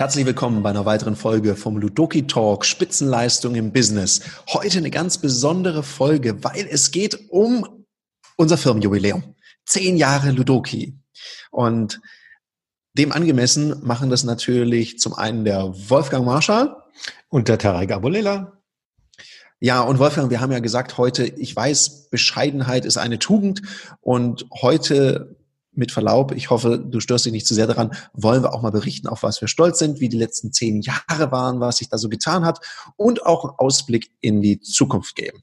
Herzlich willkommen bei einer weiteren Folge vom Ludoki Talk Spitzenleistung im Business. Heute eine ganz besondere Folge, weil es geht um unser Firmenjubiläum. Zehn Jahre Ludoki. Und dem angemessen machen das natürlich zum einen der Wolfgang Marschall und der Tarek Abulela. Ja, und Wolfgang, wir haben ja gesagt heute, ich weiß, Bescheidenheit ist eine Tugend und heute mit Verlaub, ich hoffe, du störst dich nicht zu sehr daran, wollen wir auch mal berichten, auf was wir stolz sind, wie die letzten zehn Jahre waren, was sich da so getan hat und auch einen Ausblick in die Zukunft geben.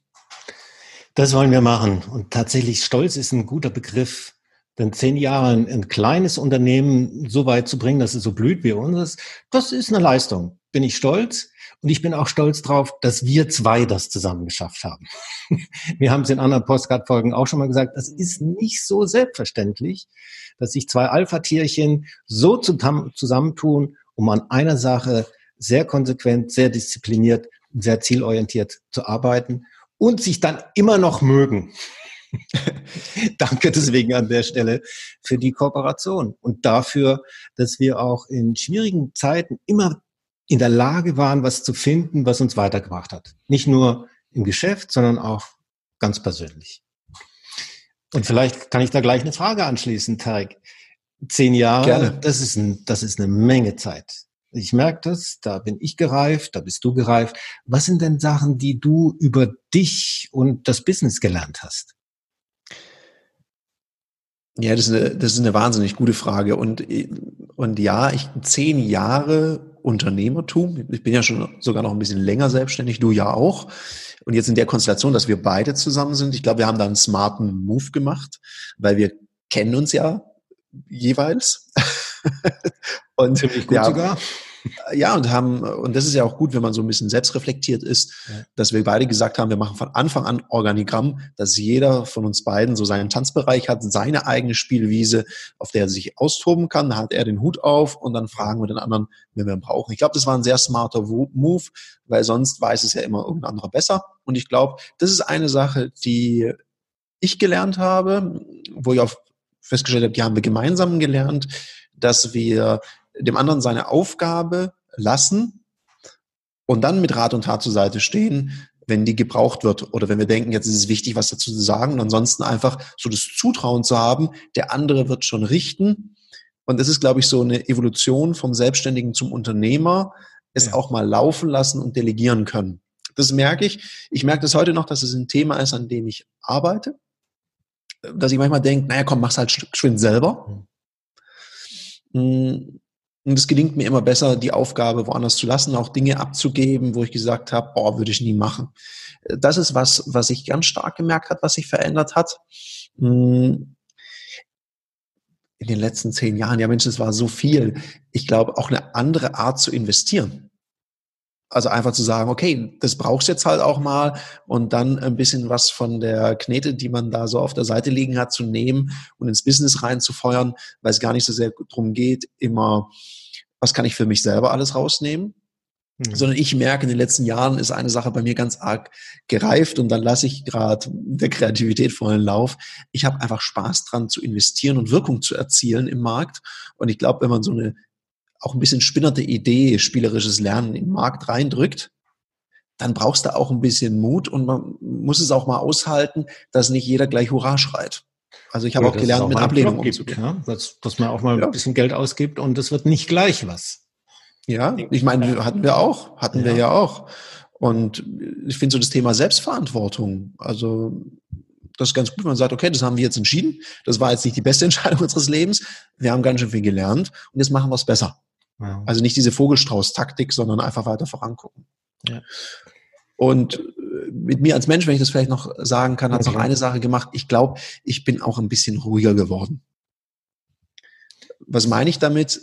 Das wollen wir machen. Und tatsächlich Stolz ist ein guter Begriff. Denn zehn Jahre ein, ein kleines Unternehmen so weit zu bringen, dass es so blüht wie unseres, das ist eine Leistung. Bin ich stolz. Und ich bin auch stolz drauf, dass wir zwei das zusammen geschafft haben. Wir haben es in anderen Postcard-Folgen auch schon mal gesagt, das ist nicht so selbstverständlich, dass sich zwei Alpha-Tierchen so zusammentun, um an einer Sache sehr konsequent, sehr diszipliniert sehr zielorientiert zu arbeiten und sich dann immer noch mögen. Danke deswegen an der Stelle für die Kooperation und dafür, dass wir auch in schwierigen Zeiten immer in der Lage waren, was zu finden, was uns weitergebracht hat. Nicht nur im Geschäft, sondern auch ganz persönlich. Und vielleicht kann ich da gleich eine Frage anschließen, Tarek. Zehn Jahre, Gerne. das ist, ein, das ist eine Menge Zeit. Ich merke das, da bin ich gereift, da bist du gereift. Was sind denn Sachen, die du über dich und das Business gelernt hast? Ja, das ist eine, das ist eine wahnsinnig gute Frage. Und, und ja, ich zehn Jahre Unternehmertum. Ich bin ja schon sogar noch ein bisschen länger selbstständig, du ja auch. Und jetzt in der Konstellation, dass wir beide zusammen sind, ich glaube, wir haben da einen smarten Move gemacht, weil wir kennen uns ja jeweils. und Ziemlich gut ja, sogar. Ja, und haben, und das ist ja auch gut, wenn man so ein bisschen selbstreflektiert ist, ja. dass wir beide gesagt haben, wir machen von Anfang an Organigramm, dass jeder von uns beiden so seinen Tanzbereich hat, seine eigene Spielwiese, auf der er sich austoben kann. Da hat er den Hut auf und dann fragen wir den anderen, wenn wir ihn brauchen. Ich glaube, das war ein sehr smarter Move, weil sonst weiß es ja immer irgendein anderer besser. Und ich glaube, das ist eine Sache, die ich gelernt habe, wo ich auch festgestellt habe, die haben wir gemeinsam gelernt, dass wir dem anderen seine Aufgabe lassen und dann mit Rat und Tat zur Seite stehen, wenn die gebraucht wird oder wenn wir denken, jetzt ist es wichtig, was dazu zu sagen und ansonsten einfach so das Zutrauen zu haben, der andere wird schon richten. Und das ist, glaube ich, so eine Evolution vom Selbstständigen zum Unternehmer, es ja. auch mal laufen lassen und delegieren können. Das merke ich. Ich merke das heute noch, dass es ein Thema ist, an dem ich arbeite. Dass ich manchmal denke, naja, komm, mach's halt schwind selber. Mhm. Und es gelingt mir immer besser, die Aufgabe woanders zu lassen, auch Dinge abzugeben, wo ich gesagt habe, boah, würde ich nie machen. Das ist was, was ich ganz stark gemerkt hat, was sich verändert hat. Hm. In den letzten zehn Jahren, ja Mensch, es war so viel. Ich glaube, auch eine andere Art zu investieren. Also einfach zu sagen, okay, das brauchst jetzt halt auch mal und dann ein bisschen was von der Knete, die man da so auf der Seite liegen hat, zu nehmen und ins Business reinzufeuern, weil es gar nicht so sehr darum geht, immer was kann ich für mich selber alles rausnehmen, mhm. sondern ich merke, in den letzten Jahren ist eine Sache bei mir ganz arg gereift und dann lasse ich gerade der Kreativität vollen Lauf. Ich habe einfach Spaß dran zu investieren und Wirkung zu erzielen im Markt. Und ich glaube, wenn man so eine auch ein bisschen spinnerte Idee, spielerisches Lernen in den Markt reindrückt, dann brauchst du auch ein bisschen Mut und man muss es auch mal aushalten, dass nicht jeder gleich Hurra schreit. Also ich habe ja, auch gelernt, auch mit Ablehnung umzugehen. Ja? Dass, dass man auch mal ja. ein bisschen Geld ausgibt und es wird nicht gleich was. Ja, ich meine, hatten wir auch, hatten ja. wir ja auch. Und ich finde so das Thema Selbstverantwortung, also das ist ganz gut, wenn man sagt, okay, das haben wir jetzt entschieden, das war jetzt nicht die beste Entscheidung unseres Lebens, wir haben ganz schön viel gelernt und jetzt machen wir es besser. Ja. Also nicht diese Vogelstrauß-Taktik, sondern einfach weiter vorangucken. Ja. Und mit mir als Mensch, wenn ich das vielleicht noch sagen kann, hat es okay. noch eine Sache gemacht. Ich glaube, ich bin auch ein bisschen ruhiger geworden. Was meine ich damit?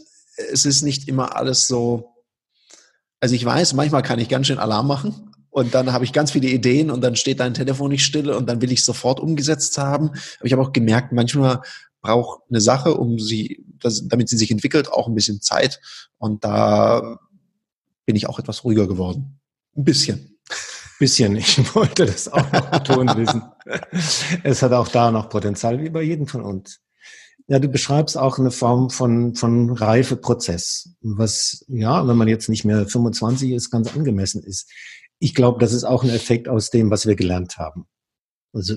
Es ist nicht immer alles so. Also ich weiß, manchmal kann ich ganz schön Alarm machen und dann habe ich ganz viele Ideen und dann steht dein Telefon nicht still und dann will ich sofort umgesetzt haben. Aber ich habe auch gemerkt, manchmal braucht eine Sache, um sie, damit sie sich entwickelt, auch ein bisschen Zeit. Und da bin ich auch etwas ruhiger geworden. Ein bisschen. Bisschen, ich wollte das auch noch betonen wissen. Es hat auch da noch Potenzial, wie bei jedem von uns. Ja, du beschreibst auch eine Form von, von Reifeprozess, was, ja, wenn man jetzt nicht mehr 25 ist, ganz angemessen ist. Ich glaube, das ist auch ein Effekt aus dem, was wir gelernt haben. Also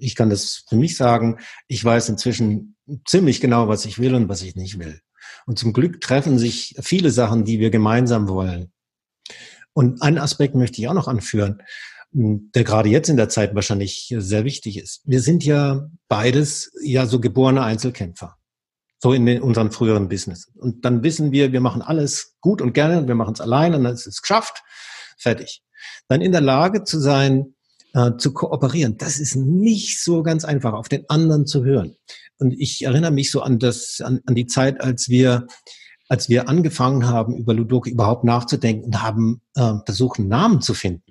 ich kann das für mich sagen, ich weiß inzwischen ziemlich genau, was ich will und was ich nicht will. Und zum Glück treffen sich viele Sachen, die wir gemeinsam wollen. Und einen Aspekt möchte ich auch noch anführen, der gerade jetzt in der Zeit wahrscheinlich sehr wichtig ist. Wir sind ja beides ja so geborene Einzelkämpfer. So in den, unseren früheren Business. Und dann wissen wir, wir machen alles gut und gerne und wir machen es allein und dann ist es geschafft. Fertig. Dann in der Lage zu sein, äh, zu kooperieren. Das ist nicht so ganz einfach, auf den anderen zu hören. Und ich erinnere mich so an das, an, an die Zeit, als wir, als wir angefangen haben, über Ludoki überhaupt nachzudenken und haben äh, versucht, einen Namen zu finden.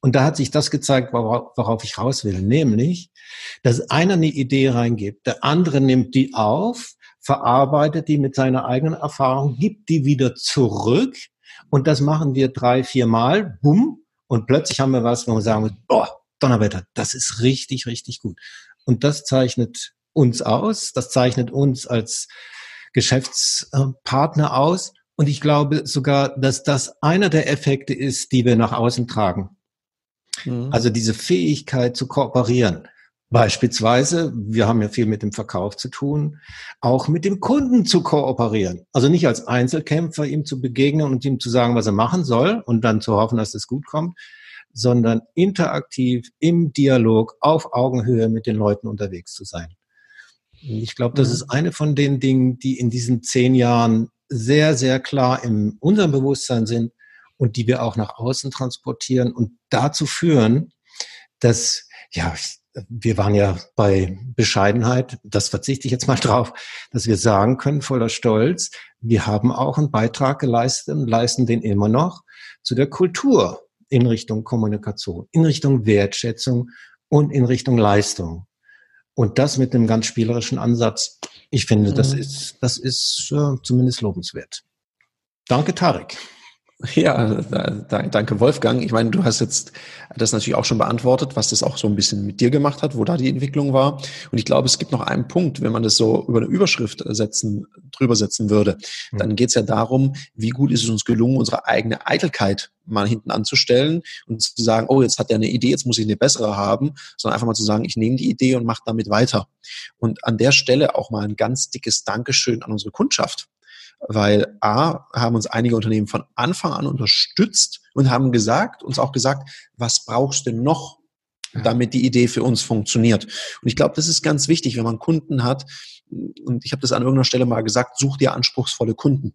Und da hat sich das gezeigt, worauf, worauf ich raus will, nämlich, dass einer eine Idee reingibt, der andere nimmt die auf, verarbeitet die mit seiner eigenen Erfahrung, gibt die wieder zurück und das machen wir drei, vier Mal, bumm, und plötzlich haben wir was, wo wir sagen, boah, Donnerwetter, das ist richtig, richtig gut. Und das zeichnet uns aus, das zeichnet uns als Geschäftspartner aus. Und ich glaube sogar, dass das einer der Effekte ist, die wir nach außen tragen. Mhm. Also diese Fähigkeit zu kooperieren. Beispielsweise, wir haben ja viel mit dem Verkauf zu tun, auch mit dem Kunden zu kooperieren. Also nicht als Einzelkämpfer ihm zu begegnen und ihm zu sagen, was er machen soll und dann zu hoffen, dass es gut kommt, sondern interaktiv im Dialog auf Augenhöhe mit den Leuten unterwegs zu sein. Ich glaube, das mhm. ist eine von den Dingen, die in diesen zehn Jahren sehr, sehr klar in unserem Bewusstsein sind und die wir auch nach außen transportieren und dazu führen, dass, ja, wir waren ja bei Bescheidenheit, das verzichte ich jetzt mal drauf, dass wir sagen können voller Stolz, wir haben auch einen Beitrag geleistet und leisten den immer noch zu der Kultur in Richtung Kommunikation, in Richtung Wertschätzung und in Richtung Leistung. Und das mit einem ganz spielerischen Ansatz. Ich finde, das mhm. ist, das ist äh, zumindest lobenswert. Danke, Tarek. Ja, da, da, danke Wolfgang. Ich meine, du hast jetzt das natürlich auch schon beantwortet, was das auch so ein bisschen mit dir gemacht hat, wo da die Entwicklung war. Und ich glaube, es gibt noch einen Punkt, wenn man das so über eine Überschrift setzen, drüber setzen würde, mhm. dann geht es ja darum, wie gut ist es uns gelungen, unsere eigene Eitelkeit mal hinten anzustellen und zu sagen, oh, jetzt hat er eine Idee, jetzt muss ich eine bessere haben, sondern einfach mal zu sagen, ich nehme die Idee und mache damit weiter. Und an der Stelle auch mal ein ganz dickes Dankeschön an unsere Kundschaft weil A, haben uns einige Unternehmen von Anfang an unterstützt und haben gesagt, uns auch gesagt, was brauchst du noch, damit die Idee für uns funktioniert. Und ich glaube, das ist ganz wichtig, wenn man Kunden hat, und ich habe das an irgendeiner Stelle mal gesagt, such dir anspruchsvolle Kunden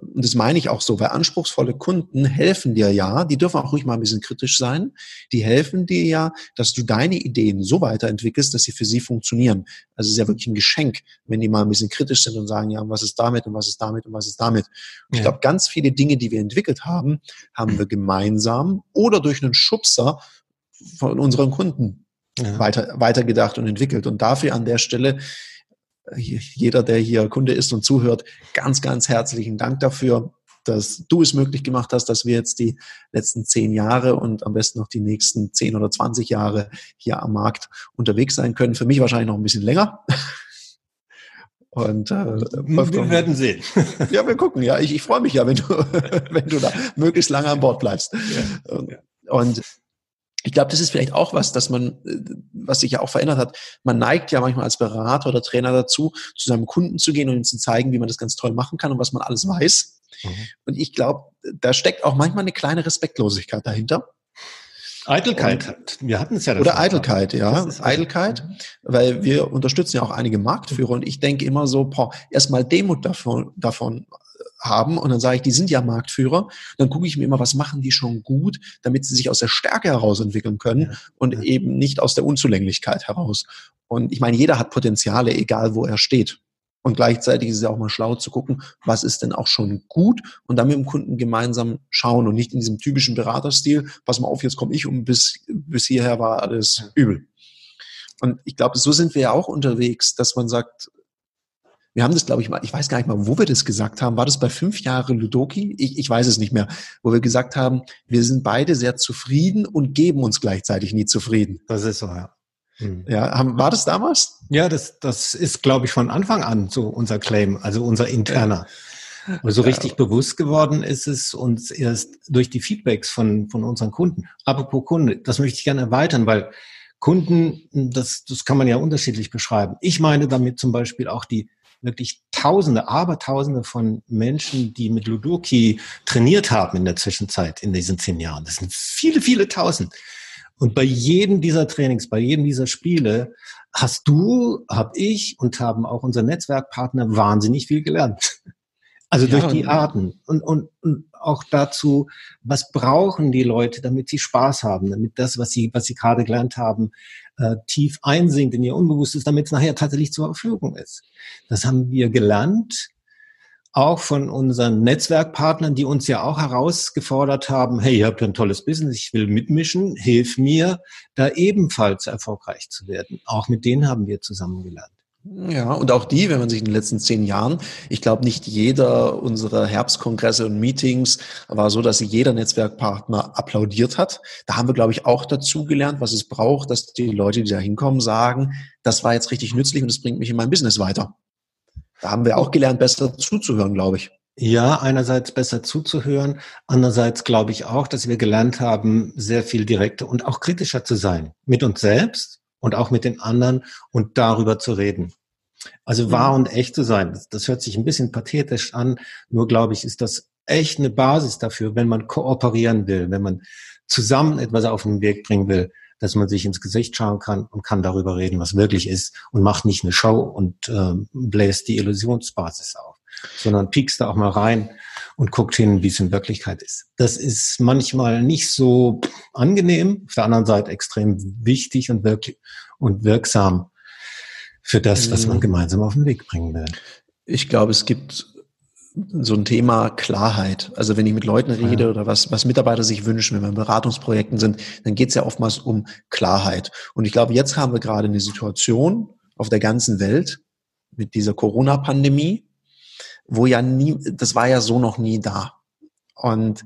und das meine ich auch so, weil anspruchsvolle Kunden helfen dir ja, die dürfen auch ruhig mal ein bisschen kritisch sein, die helfen dir ja, dass du deine Ideen so weiterentwickelst, dass sie für sie funktionieren. Also es ist ja wirklich ein Geschenk, wenn die mal ein bisschen kritisch sind und sagen, ja, was ist damit und was ist damit und was ist damit. Und ich glaube, ganz viele Dinge, die wir entwickelt haben, haben wir gemeinsam oder durch einen Schubser von unseren Kunden ja. weiter, weitergedacht und entwickelt. Und dafür an der Stelle jeder, der hier Kunde ist und zuhört, ganz, ganz herzlichen Dank dafür, dass du es möglich gemacht hast, dass wir jetzt die letzten zehn Jahre und am besten noch die nächsten zehn oder zwanzig Jahre hier am Markt unterwegs sein können. Für mich wahrscheinlich noch ein bisschen länger. Und äh, wir werden sehen. Ja, wir gucken. Ja, ich, ich freue mich ja, wenn du, wenn du da möglichst lange an Bord bleibst. Ja, ja. Und ich glaube, das ist vielleicht auch was, dass man, äh, was sich ja auch verändert hat. Man neigt ja manchmal als Berater oder Trainer dazu, zu seinem Kunden zu gehen und ihm zu zeigen, wie man das ganz toll machen kann und was man alles weiß. Mhm. Und ich glaube, da steckt auch manchmal eine kleine Respektlosigkeit dahinter. Eitelkeit. Und, wir hatten es ja. Oder Eitelkeit, ja. Eitelkeit, weil wir unterstützen ja auch einige Marktführer und ich denke immer so, boah, erstmal Demut davon, davon haben und dann sage ich, die sind ja Marktführer. Dann gucke ich mir immer, was machen die schon gut, damit sie sich aus der Stärke heraus entwickeln können ja. und ja. eben nicht aus der Unzulänglichkeit heraus. Und ich meine, jeder hat Potenziale, egal wo er steht. Und gleichzeitig ist es ja auch mal schlau zu gucken, was ist denn auch schon gut und dann mit dem Kunden gemeinsam schauen und nicht in diesem typischen Beraterstil, pass mal auf, jetzt komme ich und bis, bis hierher war alles übel. Und ich glaube, so sind wir ja auch unterwegs, dass man sagt, wir haben das, glaube ich, mal, ich weiß gar nicht mal, wo wir das gesagt haben. War das bei fünf Jahre Ludoki? Ich, ich weiß es nicht mehr. Wo wir gesagt haben, wir sind beide sehr zufrieden und geben uns gleichzeitig nie zufrieden. Das ist so, ja. Hm. Ja, haben, war das damals? Ja, das, das ist, glaube ich, von Anfang an so unser Claim, also unser interner. Aber so richtig ja. bewusst geworden ist es uns erst durch die Feedbacks von, von unseren Kunden. Apropos Kunde, das möchte ich gerne erweitern, weil Kunden, das, das kann man ja unterschiedlich beschreiben. Ich meine damit zum Beispiel auch die wirklich Tausende, Abertausende von Menschen, die mit Ludoki trainiert haben in der Zwischenzeit, in diesen zehn Jahren. Das sind viele, viele Tausend. Und bei jedem dieser Trainings, bei jedem dieser Spiele hast du, hab ich und haben auch unser Netzwerkpartner wahnsinnig viel gelernt. Also ja, durch die Arten und, und, und auch dazu, was brauchen die Leute, damit sie Spaß haben, damit das, was sie, was sie gerade gelernt haben, äh, tief einsinkt in ihr Unbewusstes, damit es nachher tatsächlich zur Verfügung ist. Das haben wir gelernt auch von unseren Netzwerkpartnern, die uns ja auch herausgefordert haben, hey, ihr habt ein tolles Business, ich will mitmischen, hilf mir, da ebenfalls erfolgreich zu werden. Auch mit denen haben wir zusammen gelernt. Ja, und auch die, wenn man sich in den letzten zehn Jahren, ich glaube, nicht jeder unserer Herbstkongresse und Meetings war so, dass jeder Netzwerkpartner applaudiert hat. Da haben wir, glaube ich, auch dazu gelernt, was es braucht, dass die Leute, die da hinkommen, sagen, das war jetzt richtig nützlich und es bringt mich in meinem Business weiter. Da haben wir auch gelernt, besser zuzuhören, glaube ich. Ja, einerseits besser zuzuhören, andererseits glaube ich auch, dass wir gelernt haben, sehr viel direkter und auch kritischer zu sein mit uns selbst und auch mit den anderen und darüber zu reden. Also wahr und echt zu sein. Das, das hört sich ein bisschen pathetisch an, nur glaube ich, ist das echt eine Basis dafür, wenn man kooperieren will, wenn man zusammen etwas auf den Weg bringen will, dass man sich ins Gesicht schauen kann und kann darüber reden, was wirklich ist und macht nicht eine Show und äh, bläst die Illusionsbasis auf, sondern piekst da auch mal rein und guckt hin, wie es in Wirklichkeit ist. Das ist manchmal nicht so angenehm, auf der anderen Seite extrem wichtig und wirklich und wirksam für das, was man mhm. gemeinsam auf den Weg bringen will. Ich glaube, es gibt so ein Thema Klarheit. Also wenn ich mit Leuten rede ja. oder was, was Mitarbeiter sich wünschen, wenn wir in Beratungsprojekten sind, dann geht es ja oftmals um Klarheit. Und ich glaube, jetzt haben wir gerade eine Situation auf der ganzen Welt mit dieser Corona-Pandemie, wo ja nie, das war ja so noch nie da. Und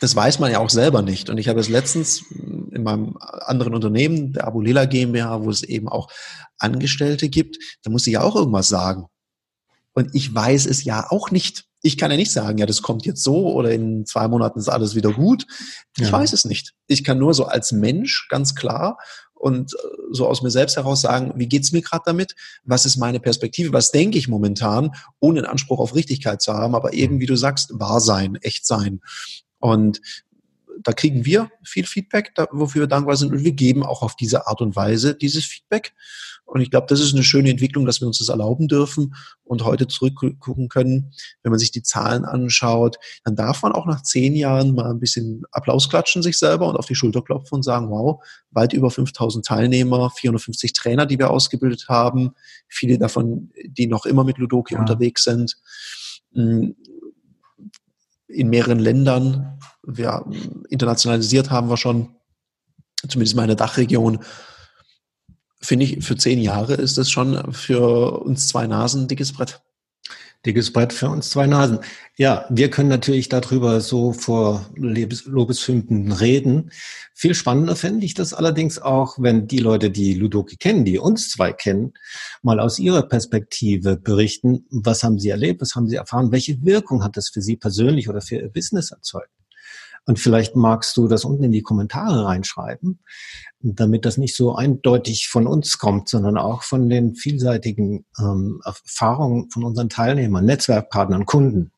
das weiß man ja auch selber nicht. Und ich habe es letztens in meinem anderen Unternehmen, der Abulela GmbH, wo es eben auch Angestellte gibt, da muss ich ja auch irgendwas sagen. Und ich weiß es ja auch nicht. Ich kann ja nicht sagen, ja, das kommt jetzt so oder in zwei Monaten ist alles wieder gut. Ich ja. weiß es nicht. Ich kann nur so als Mensch ganz klar und äh, so aus mir selbst heraus sagen, wie geht's mir gerade damit? Was ist meine Perspektive? Was denke ich momentan, ohne einen Anspruch auf Richtigkeit zu haben, aber eben, wie du sagst, wahr sein, echt sein. Und da kriegen wir viel Feedback, wofür wir dankbar sind. Und wir geben auch auf diese Art und Weise dieses Feedback. Und ich glaube, das ist eine schöne Entwicklung, dass wir uns das erlauben dürfen und heute zurückgucken können. Wenn man sich die Zahlen anschaut, dann darf man auch nach zehn Jahren mal ein bisschen Applaus klatschen sich selber und auf die Schulter klopfen und sagen, wow, weit über 5000 Teilnehmer, 450 Trainer, die wir ausgebildet haben, viele davon, die noch immer mit Ludoki ja. unterwegs sind hm, in mehreren Ländern. Wir internationalisiert haben wir schon, zumindest meine Dachregion finde ich, für zehn Jahre ist das schon für uns zwei Nasen ein dickes Brett. Dickes Brett für uns zwei Nasen. Ja, wir können natürlich darüber so vor Lobeshymnen reden. Viel spannender fände ich das allerdings auch, wenn die Leute, die Ludoki kennen, die uns zwei kennen, mal aus ihrer Perspektive berichten, was haben sie erlebt, was haben sie erfahren, welche Wirkung hat das für sie persönlich oder für ihr Business erzeugt. Und vielleicht magst du das unten in die Kommentare reinschreiben, damit das nicht so eindeutig von uns kommt, sondern auch von den vielseitigen ähm, Erfahrungen von unseren Teilnehmern, Netzwerkpartnern, Kunden.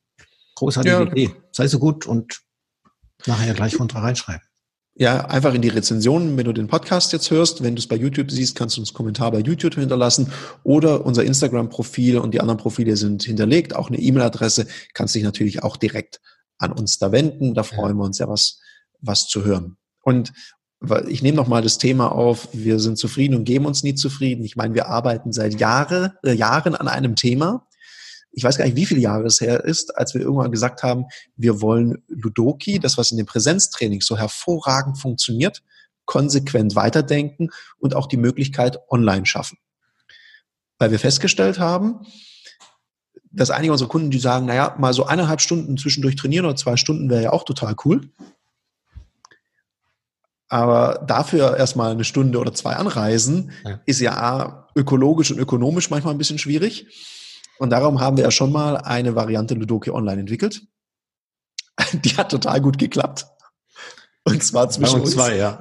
Großartige ja. Idee. Sei so gut und nachher gleich runter reinschreiben. Ja, einfach in die Rezensionen, wenn du den Podcast jetzt hörst. Wenn du es bei YouTube siehst, kannst du uns Kommentar bei YouTube hinterlassen oder unser Instagram-Profil und die anderen Profile sind hinterlegt. Auch eine E-Mail-Adresse kannst dich natürlich auch direkt an uns da wenden. Da freuen wir uns ja was, was zu hören. Und ich nehme noch mal das Thema auf, wir sind zufrieden und geben uns nie zufrieden. Ich meine, wir arbeiten seit Jahre, äh, Jahren an einem Thema. Ich weiß gar nicht, wie viele Jahre es her ist, als wir irgendwann gesagt haben, wir wollen Ludoki, das was in dem Präsenztraining so hervorragend funktioniert, konsequent weiterdenken und auch die Möglichkeit online schaffen. Weil wir festgestellt haben, dass einige unserer Kunden, die sagen, naja, mal so eineinhalb Stunden zwischendurch trainieren oder zwei Stunden wäre ja auch total cool. Aber dafür erstmal eine Stunde oder zwei anreisen, ja. ist ja ökologisch und ökonomisch manchmal ein bisschen schwierig. Und darum haben wir ja schon mal eine Variante Ludoki Online entwickelt. Die hat total gut geklappt. Und zwar zwischen uns. zwei, ja.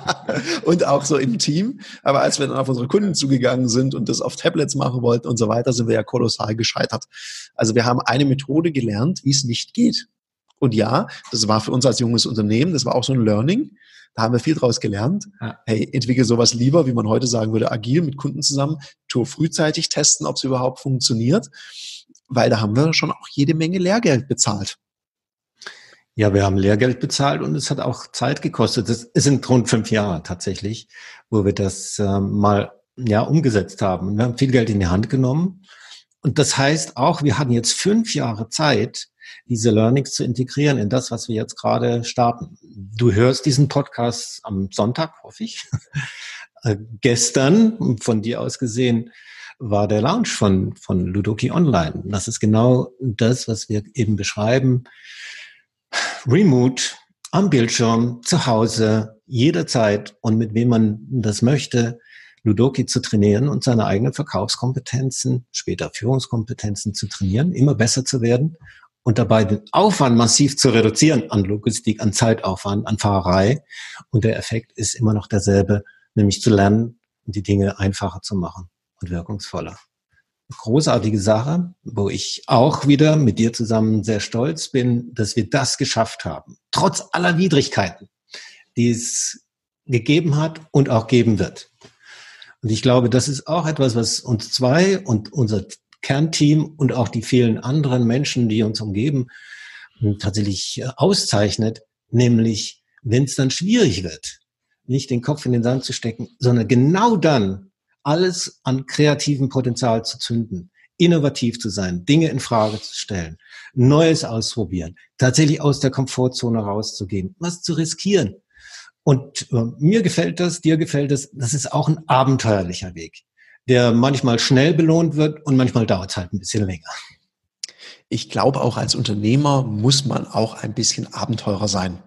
und auch so im Team. Aber als wir dann auf unsere Kunden zugegangen sind und das auf Tablets machen wollten und so weiter, sind wir ja kolossal gescheitert. Also wir haben eine Methode gelernt, wie es nicht geht. Und ja, das war für uns als junges Unternehmen, das war auch so ein Learning. Da haben wir viel draus gelernt. Ja. Hey, entwickle sowas lieber, wie man heute sagen würde, agil mit Kunden zusammen, tu frühzeitig testen, ob es überhaupt funktioniert, weil da haben wir schon auch jede Menge Lehrgeld bezahlt. Ja, wir haben Lehrgeld bezahlt und es hat auch Zeit gekostet. Es sind rund fünf Jahre tatsächlich, wo wir das äh, mal ja umgesetzt haben. Wir haben viel Geld in die Hand genommen. Und das heißt auch, wir hatten jetzt fünf Jahre Zeit, diese Learnings zu integrieren in das, was wir jetzt gerade starten. Du hörst diesen Podcast am Sonntag, hoffe ich. Äh, gestern, von dir aus gesehen, war der Launch von, von Ludoki Online. Das ist genau das, was wir eben beschreiben. Remote, am Bildschirm, zu Hause, jederzeit und mit wem man das möchte, Ludoki zu trainieren und seine eigenen Verkaufskompetenzen, später Führungskompetenzen zu trainieren, immer besser zu werden und dabei den Aufwand massiv zu reduzieren an Logistik, an Zeitaufwand, an Fahrerei. Und der Effekt ist immer noch derselbe, nämlich zu lernen die Dinge einfacher zu machen und wirkungsvoller. Großartige Sache, wo ich auch wieder mit dir zusammen sehr stolz bin, dass wir das geschafft haben. Trotz aller Widrigkeiten, die es gegeben hat und auch geben wird. Und ich glaube, das ist auch etwas, was uns zwei und unser Kernteam und auch die vielen anderen Menschen, die uns umgeben, tatsächlich äh, auszeichnet, nämlich wenn es dann schwierig wird, nicht den Kopf in den Sand zu stecken, sondern genau dann alles an kreativem Potenzial zu zünden, innovativ zu sein, Dinge in Frage zu stellen, Neues ausprobieren, tatsächlich aus der Komfortzone rauszugehen, was zu riskieren. Und äh, mir gefällt das, dir gefällt das, das ist auch ein abenteuerlicher Weg der manchmal schnell belohnt wird und manchmal dauert es halt ein bisschen länger. Ich glaube, auch als Unternehmer muss man auch ein bisschen Abenteurer sein.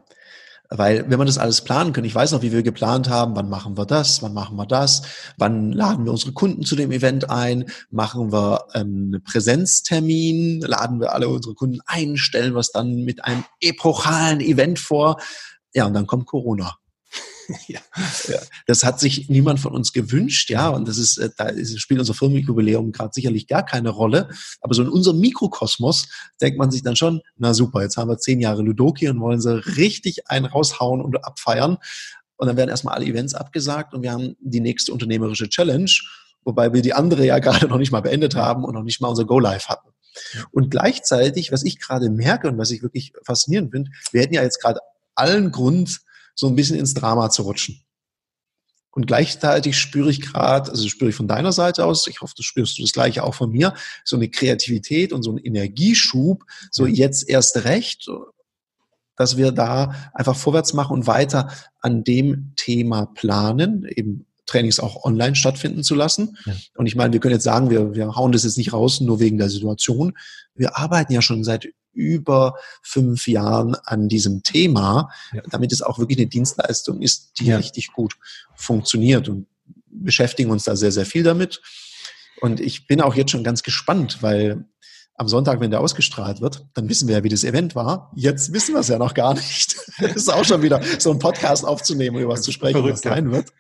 Weil wenn man das alles planen kann, ich weiß noch, wie wir geplant haben, wann machen wir das, wann machen wir das, wann laden wir unsere Kunden zu dem Event ein, machen wir einen Präsenztermin, laden wir alle unsere Kunden ein, stellen wir es dann mit einem epochalen Event vor. Ja, und dann kommt Corona. Ja. ja. Das hat sich niemand von uns gewünscht, ja, und das ist, äh, da ist, spielt unser Firmenjubiläum gerade sicherlich gar keine Rolle. Aber so in unserem Mikrokosmos denkt man sich dann schon, na super, jetzt haben wir zehn Jahre Ludoki und wollen sie richtig einen raushauen und abfeiern. Und dann werden erstmal alle Events abgesagt und wir haben die nächste unternehmerische Challenge, wobei wir die andere ja gerade noch nicht mal beendet haben und noch nicht mal unser Go-Live hatten. Und gleichzeitig, was ich gerade merke und was ich wirklich faszinierend finde, wir hätten ja jetzt gerade allen Grund, so ein bisschen ins Drama zu rutschen. Und gleichzeitig spüre ich gerade, also spüre ich von deiner Seite aus, ich hoffe, du spürst du das gleiche auch von mir, so eine Kreativität und so einen Energieschub, so jetzt erst recht, dass wir da einfach vorwärts machen und weiter an dem Thema planen, eben Trainings auch online stattfinden zu lassen. Ja. Und ich meine, wir können jetzt sagen, wir, wir hauen das jetzt nicht raus, nur wegen der Situation. Wir arbeiten ja schon seit über fünf Jahren an diesem Thema, ja. damit es auch wirklich eine Dienstleistung ist, die ja. richtig gut funktioniert und beschäftigen uns da sehr, sehr viel damit. Und ich bin auch jetzt schon ganz gespannt, weil am Sonntag, wenn der ausgestrahlt wird, dann wissen wir ja, wie das Event war. Jetzt wissen wir es ja noch gar nicht. Das ist auch schon wieder so ein Podcast aufzunehmen, über was zu sprechen, Verrückt, was sein wird.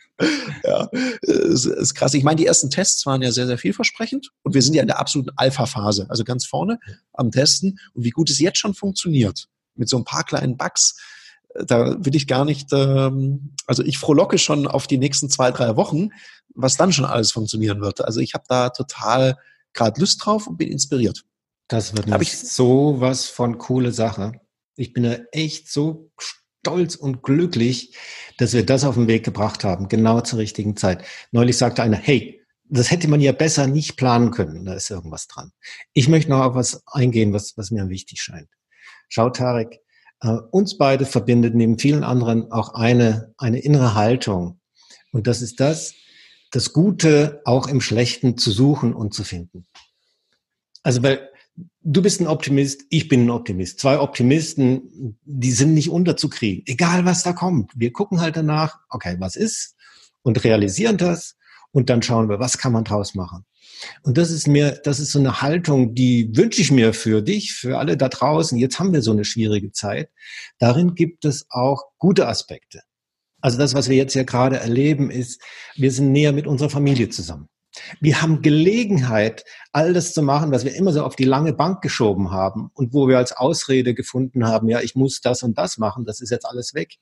Ja, es ist krass. Ich meine, die ersten Tests waren ja sehr, sehr vielversprechend und wir sind ja in der absoluten Alpha-Phase, also ganz vorne am Testen. Und wie gut es jetzt schon funktioniert, mit so ein paar kleinen Bugs, da will ich gar nicht, ähm, also ich frohlocke schon auf die nächsten zwei, drei Wochen, was dann schon alles funktionieren wird. Also ich habe da total gerade Lust drauf und bin inspiriert. Das wird Hab ich so was von coole Sache. Ich bin da echt so stolz und glücklich, dass wir das auf den Weg gebracht haben, genau zur richtigen Zeit. Neulich sagte einer, hey, das hätte man ja besser nicht planen können. Da ist irgendwas dran. Ich möchte noch auf was eingehen, was, was mir wichtig scheint. Schau, Tarek, äh, uns beide verbindet neben vielen anderen auch eine, eine innere Haltung. Und das ist das, das Gute auch im Schlechten zu suchen und zu finden. Also, weil du bist ein Optimist, ich bin ein Optimist. Zwei Optimisten, die sind nicht unterzukriegen. Egal was da kommt. Wir gucken halt danach, okay, was ist? Und realisieren das. Und dann schauen wir, was kann man draus machen. Und das ist mir, das ist so eine Haltung, die wünsche ich mir für dich, für alle da draußen. Jetzt haben wir so eine schwierige Zeit. Darin gibt es auch gute Aspekte. Also das, was wir jetzt ja gerade erleben, ist, wir sind näher mit unserer Familie zusammen. Wir haben Gelegenheit, all das zu machen, was wir immer so auf die lange Bank geschoben haben und wo wir als Ausrede gefunden haben, ja, ich muss das und das machen, das ist jetzt alles weg.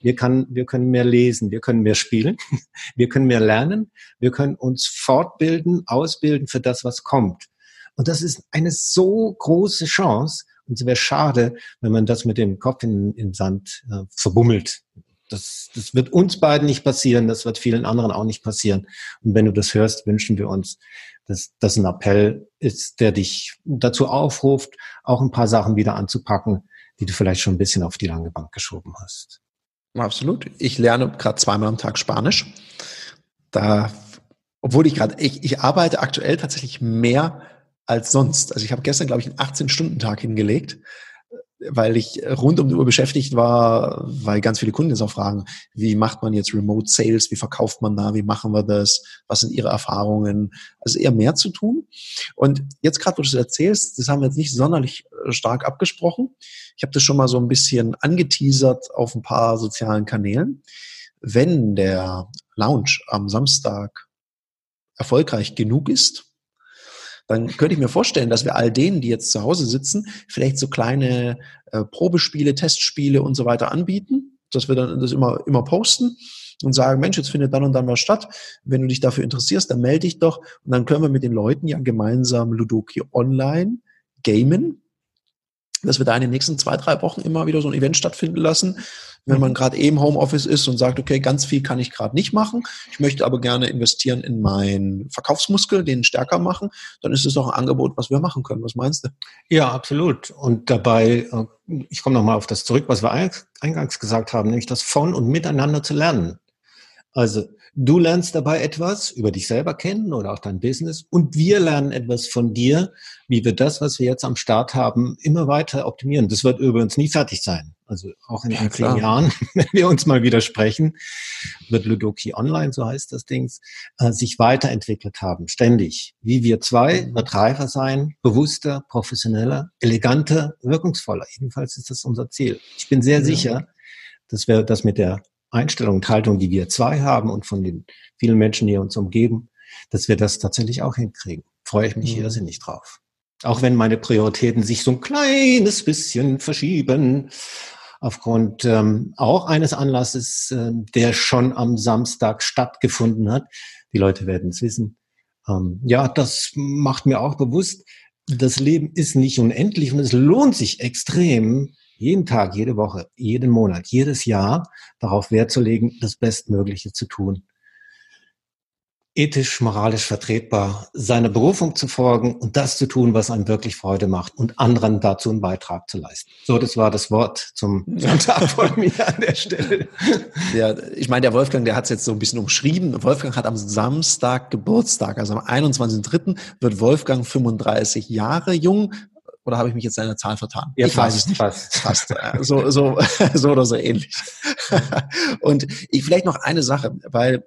Wir, kann, wir können mehr lesen, wir können mehr spielen, wir können mehr lernen, wir können uns fortbilden, ausbilden für das, was kommt. Und das ist eine so große Chance. Und es wäre schade, wenn man das mit dem Kopf in, in Sand äh, verbummelt. Das, das wird uns beiden nicht passieren, das wird vielen anderen auch nicht passieren. Und wenn du das hörst, wünschen wir uns, dass das ein Appell ist, der dich dazu aufruft, auch ein paar Sachen wieder anzupacken, die du vielleicht schon ein bisschen auf die lange Bank geschoben hast. Absolut. Ich lerne gerade zweimal am Tag Spanisch. Da, obwohl ich gerade, ich, ich arbeite aktuell tatsächlich mehr als sonst. Also ich habe gestern, glaube ich, einen 18-Stunden-Tag hingelegt weil ich rund um die Uhr beschäftigt war, weil ganz viele Kunden jetzt auch fragen, wie macht man jetzt Remote Sales, wie verkauft man da, wie machen wir das, was sind Ihre Erfahrungen, also eher mehr zu tun. Und jetzt gerade, wo du es erzählst, das haben wir jetzt nicht sonderlich äh, stark abgesprochen. Ich habe das schon mal so ein bisschen angeteasert auf ein paar sozialen Kanälen. Wenn der Lounge am Samstag erfolgreich genug ist, dann könnte ich mir vorstellen, dass wir all denen, die jetzt zu Hause sitzen, vielleicht so kleine äh, Probespiele, Testspiele und so weiter anbieten, dass wir dann das immer, immer posten und sagen, Mensch, jetzt findet dann und dann was statt. Wenn du dich dafür interessierst, dann melde dich doch und dann können wir mit den Leuten ja gemeinsam Ludoki online gamen dass wir da in den nächsten zwei, drei Wochen immer wieder so ein Event stattfinden lassen, wenn man mhm. gerade eben Homeoffice ist und sagt, okay, ganz viel kann ich gerade nicht machen, ich möchte aber gerne investieren in meinen Verkaufsmuskel, den stärker machen, dann ist es doch ein Angebot, was wir machen können. Was meinst du? Ja, absolut. Und dabei, äh, ich komme nochmal auf das zurück, was wir eingangs gesagt haben, nämlich das von und miteinander zu lernen. Also du lernst dabei etwas über dich selber kennen oder auch dein Business und wir lernen etwas von dir, wie wir das, was wir jetzt am Start haben, immer weiter optimieren. Das wird übrigens nie fertig sein. Also auch in ja, einigen Jahren, wenn wir uns mal widersprechen, wird Ludoki Online, so heißt das Ding, äh, sich weiterentwickelt haben, ständig. Wie wir zwei mhm. wird reifer sein, bewusster, professioneller, eleganter, wirkungsvoller. Jedenfalls ist das unser Ziel. Ich bin sehr ja. sicher, dass wir das mit der Einstellung und Haltung, die wir zwei haben und von den vielen Menschen, die uns umgeben, dass wir das tatsächlich auch hinkriegen. Freue ich mich mhm. irrsinnig drauf. Auch wenn meine Prioritäten sich so ein kleines bisschen verschieben, aufgrund ähm, auch eines Anlasses, äh, der schon am Samstag stattgefunden hat. Die Leute werden es wissen. Ähm, ja, das macht mir auch bewusst, das Leben ist nicht unendlich und es lohnt sich extrem, jeden Tag, jede Woche, jeden Monat, jedes Jahr darauf Wert zu legen, das Bestmögliche zu tun. Ethisch, moralisch vertretbar, seiner Berufung zu folgen und das zu tun, was einem wirklich Freude macht und anderen dazu einen Beitrag zu leisten. So, das war das Wort zum Sonntag von mir an der Stelle. Ja, ich meine, der Wolfgang, der hat es jetzt so ein bisschen umschrieben. Wolfgang hat am Samstag Geburtstag, also am 21.03. wird Wolfgang 35 Jahre jung. Oder habe ich mich jetzt in einer Zahl vertan? Ja, ich weiß es nicht. Fast. fast. So, so, so oder so ähnlich. Und ich vielleicht noch eine Sache, weil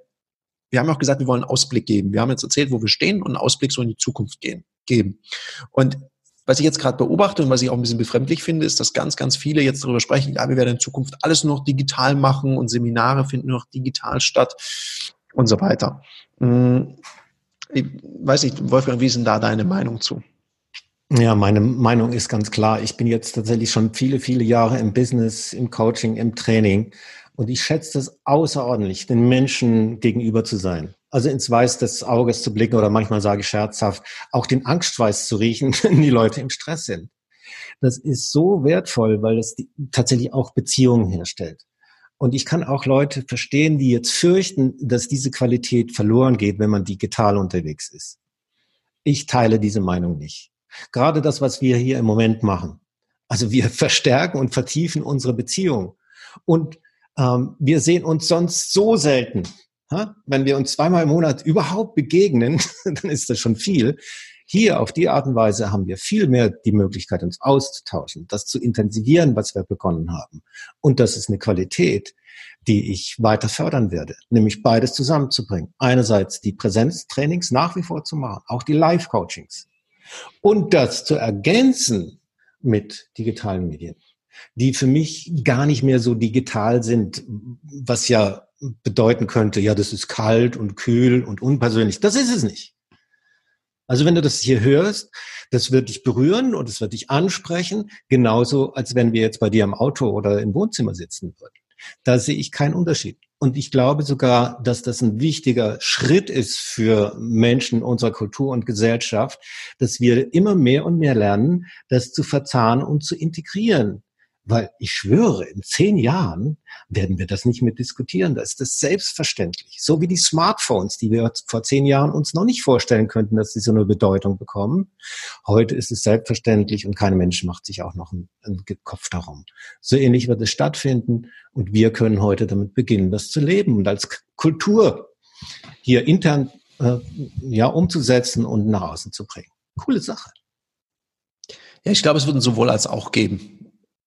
wir haben auch gesagt, wir wollen einen Ausblick geben. Wir haben jetzt erzählt, wo wir stehen und einen Ausblick so in die Zukunft gehen, geben. Und was ich jetzt gerade beobachte und was ich auch ein bisschen befremdlich finde, ist, dass ganz, ganz viele jetzt darüber sprechen, ja, wir werden in Zukunft alles nur noch digital machen und Seminare finden nur noch digital statt und so weiter. Hm, ich weiß nicht, Wolfgang, wie ist denn da deine Meinung zu? Ja, meine Meinung ist ganz klar. Ich bin jetzt tatsächlich schon viele, viele Jahre im Business, im Coaching, im Training. Und ich schätze es außerordentlich, den Menschen gegenüber zu sein. Also ins Weiß des Auges zu blicken oder manchmal sage ich scherzhaft, auch den Angstschweiß zu riechen, wenn die Leute im Stress sind. Das ist so wertvoll, weil die, tatsächlich auch Beziehungen herstellt. Und ich kann auch Leute verstehen, die jetzt fürchten, dass diese Qualität verloren geht, wenn man digital unterwegs ist. Ich teile diese Meinung nicht. Gerade das, was wir hier im Moment machen. Also wir verstärken und vertiefen unsere Beziehung. Und ähm, wir sehen uns sonst so selten. Ha? Wenn wir uns zweimal im Monat überhaupt begegnen, dann ist das schon viel. Hier auf die Art und Weise haben wir viel mehr die Möglichkeit, uns auszutauschen, das zu intensivieren, was wir begonnen haben. Und das ist eine Qualität, die ich weiter fördern werde, nämlich beides zusammenzubringen. Einerseits die Präsenztrainings nach wie vor zu machen, auch die Live-Coachings. Und das zu ergänzen mit digitalen Medien, die für mich gar nicht mehr so digital sind, was ja bedeuten könnte, ja, das ist kalt und kühl und unpersönlich. Das ist es nicht. Also wenn du das hier hörst, das wird dich berühren und es wird dich ansprechen, genauso als wenn wir jetzt bei dir im Auto oder im Wohnzimmer sitzen würden. Da sehe ich keinen Unterschied. Und ich glaube sogar, dass das ein wichtiger Schritt ist für Menschen unserer Kultur und Gesellschaft, dass wir immer mehr und mehr lernen, das zu verzahnen und zu integrieren. Weil ich schwöre, in zehn Jahren werden wir das nicht mehr diskutieren. Da ist das selbstverständlich. So wie die Smartphones, die wir vor zehn Jahren uns noch nicht vorstellen könnten, dass sie so eine Bedeutung bekommen. Heute ist es selbstverständlich und kein Mensch macht sich auch noch einen, einen Kopf darum. So ähnlich wird es stattfinden und wir können heute damit beginnen, das zu leben und als Kultur hier intern äh, ja umzusetzen und nach außen zu bringen. Coole Sache. Ja, ich glaube, es wird ein sowohl als auch geben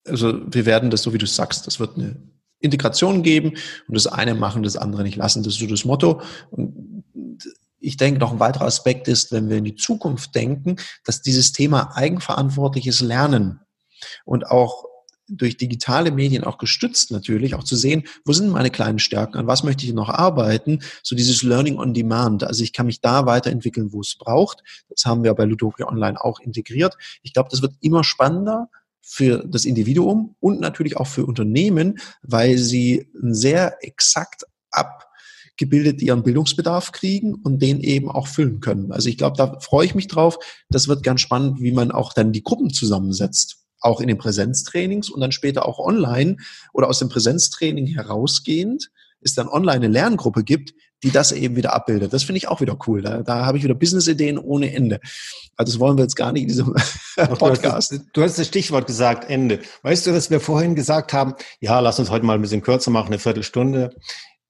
also wir werden das, so wie du sagst, das wird eine Integration geben und das eine machen, das andere nicht lassen. Das ist so das Motto. Und ich denke, noch ein weiterer Aspekt ist, wenn wir in die Zukunft denken, dass dieses Thema eigenverantwortliches Lernen und auch durch digitale Medien auch gestützt natürlich, auch zu sehen, wo sind meine kleinen Stärken, an was möchte ich noch arbeiten, so dieses Learning on Demand. Also ich kann mich da weiterentwickeln, wo es braucht. Das haben wir bei Ludoki Online auch integriert. Ich glaube, das wird immer spannender, für das Individuum und natürlich auch für Unternehmen, weil sie sehr exakt abgebildet ihren Bildungsbedarf kriegen und den eben auch füllen können. Also ich glaube, da freue ich mich drauf. Das wird ganz spannend, wie man auch dann die Gruppen zusammensetzt. Auch in den Präsenztrainings und dann später auch online oder aus dem Präsenztraining herausgehend es dann online eine Lerngruppe gibt, die das eben wieder abbildet. Das finde ich auch wieder cool. Da, da habe ich wieder Business-Ideen ohne Ende. Also das wollen wir jetzt gar nicht in diesem Podcast. Du hast, du hast das Stichwort gesagt, Ende. Weißt du, dass wir vorhin gesagt haben, ja, lass uns heute mal ein bisschen kürzer machen, eine Viertelstunde.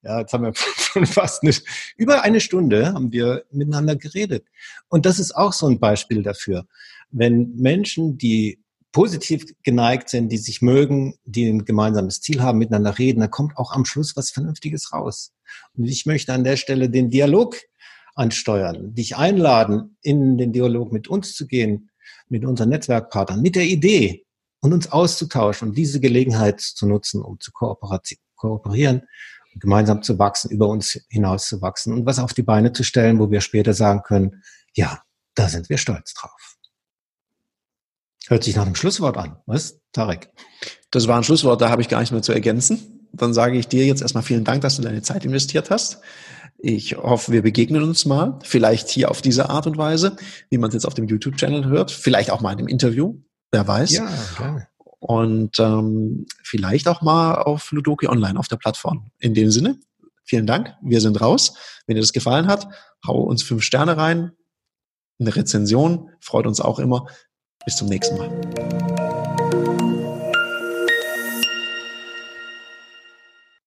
Ja, jetzt haben wir schon fast nicht. Über eine Stunde haben wir miteinander geredet. Und das ist auch so ein Beispiel dafür. Wenn Menschen, die positiv geneigt sind, die sich mögen, die ein gemeinsames Ziel haben, miteinander reden, dann kommt auch am Schluss was Vernünftiges raus. Und ich möchte an der Stelle den Dialog ansteuern, dich einladen, in den Dialog mit uns zu gehen, mit unseren Netzwerkpartnern, mit der Idee und uns auszutauschen und diese Gelegenheit zu nutzen, um zu kooperieren gemeinsam zu wachsen, über uns hinaus zu wachsen und was auf die Beine zu stellen, wo wir später sagen können, ja, da sind wir stolz drauf. Hört sich nach einem Schlusswort an. Was, Tarek? Das war ein Schlusswort, da habe ich gar nichts mehr zu ergänzen. Dann sage ich dir jetzt erstmal vielen Dank, dass du deine Zeit investiert hast. Ich hoffe, wir begegnen uns mal, vielleicht hier auf diese Art und Weise, wie man es jetzt auf dem YouTube-Channel hört, vielleicht auch mal in einem Interview, wer weiß. Ja, gerne. Und ähm, vielleicht auch mal auf Ludoki Online, auf der Plattform. In dem Sinne, vielen Dank, wir sind raus. Wenn dir das gefallen hat, hau uns fünf Sterne rein, eine Rezension, freut uns auch immer. Bis zum nächsten Mal.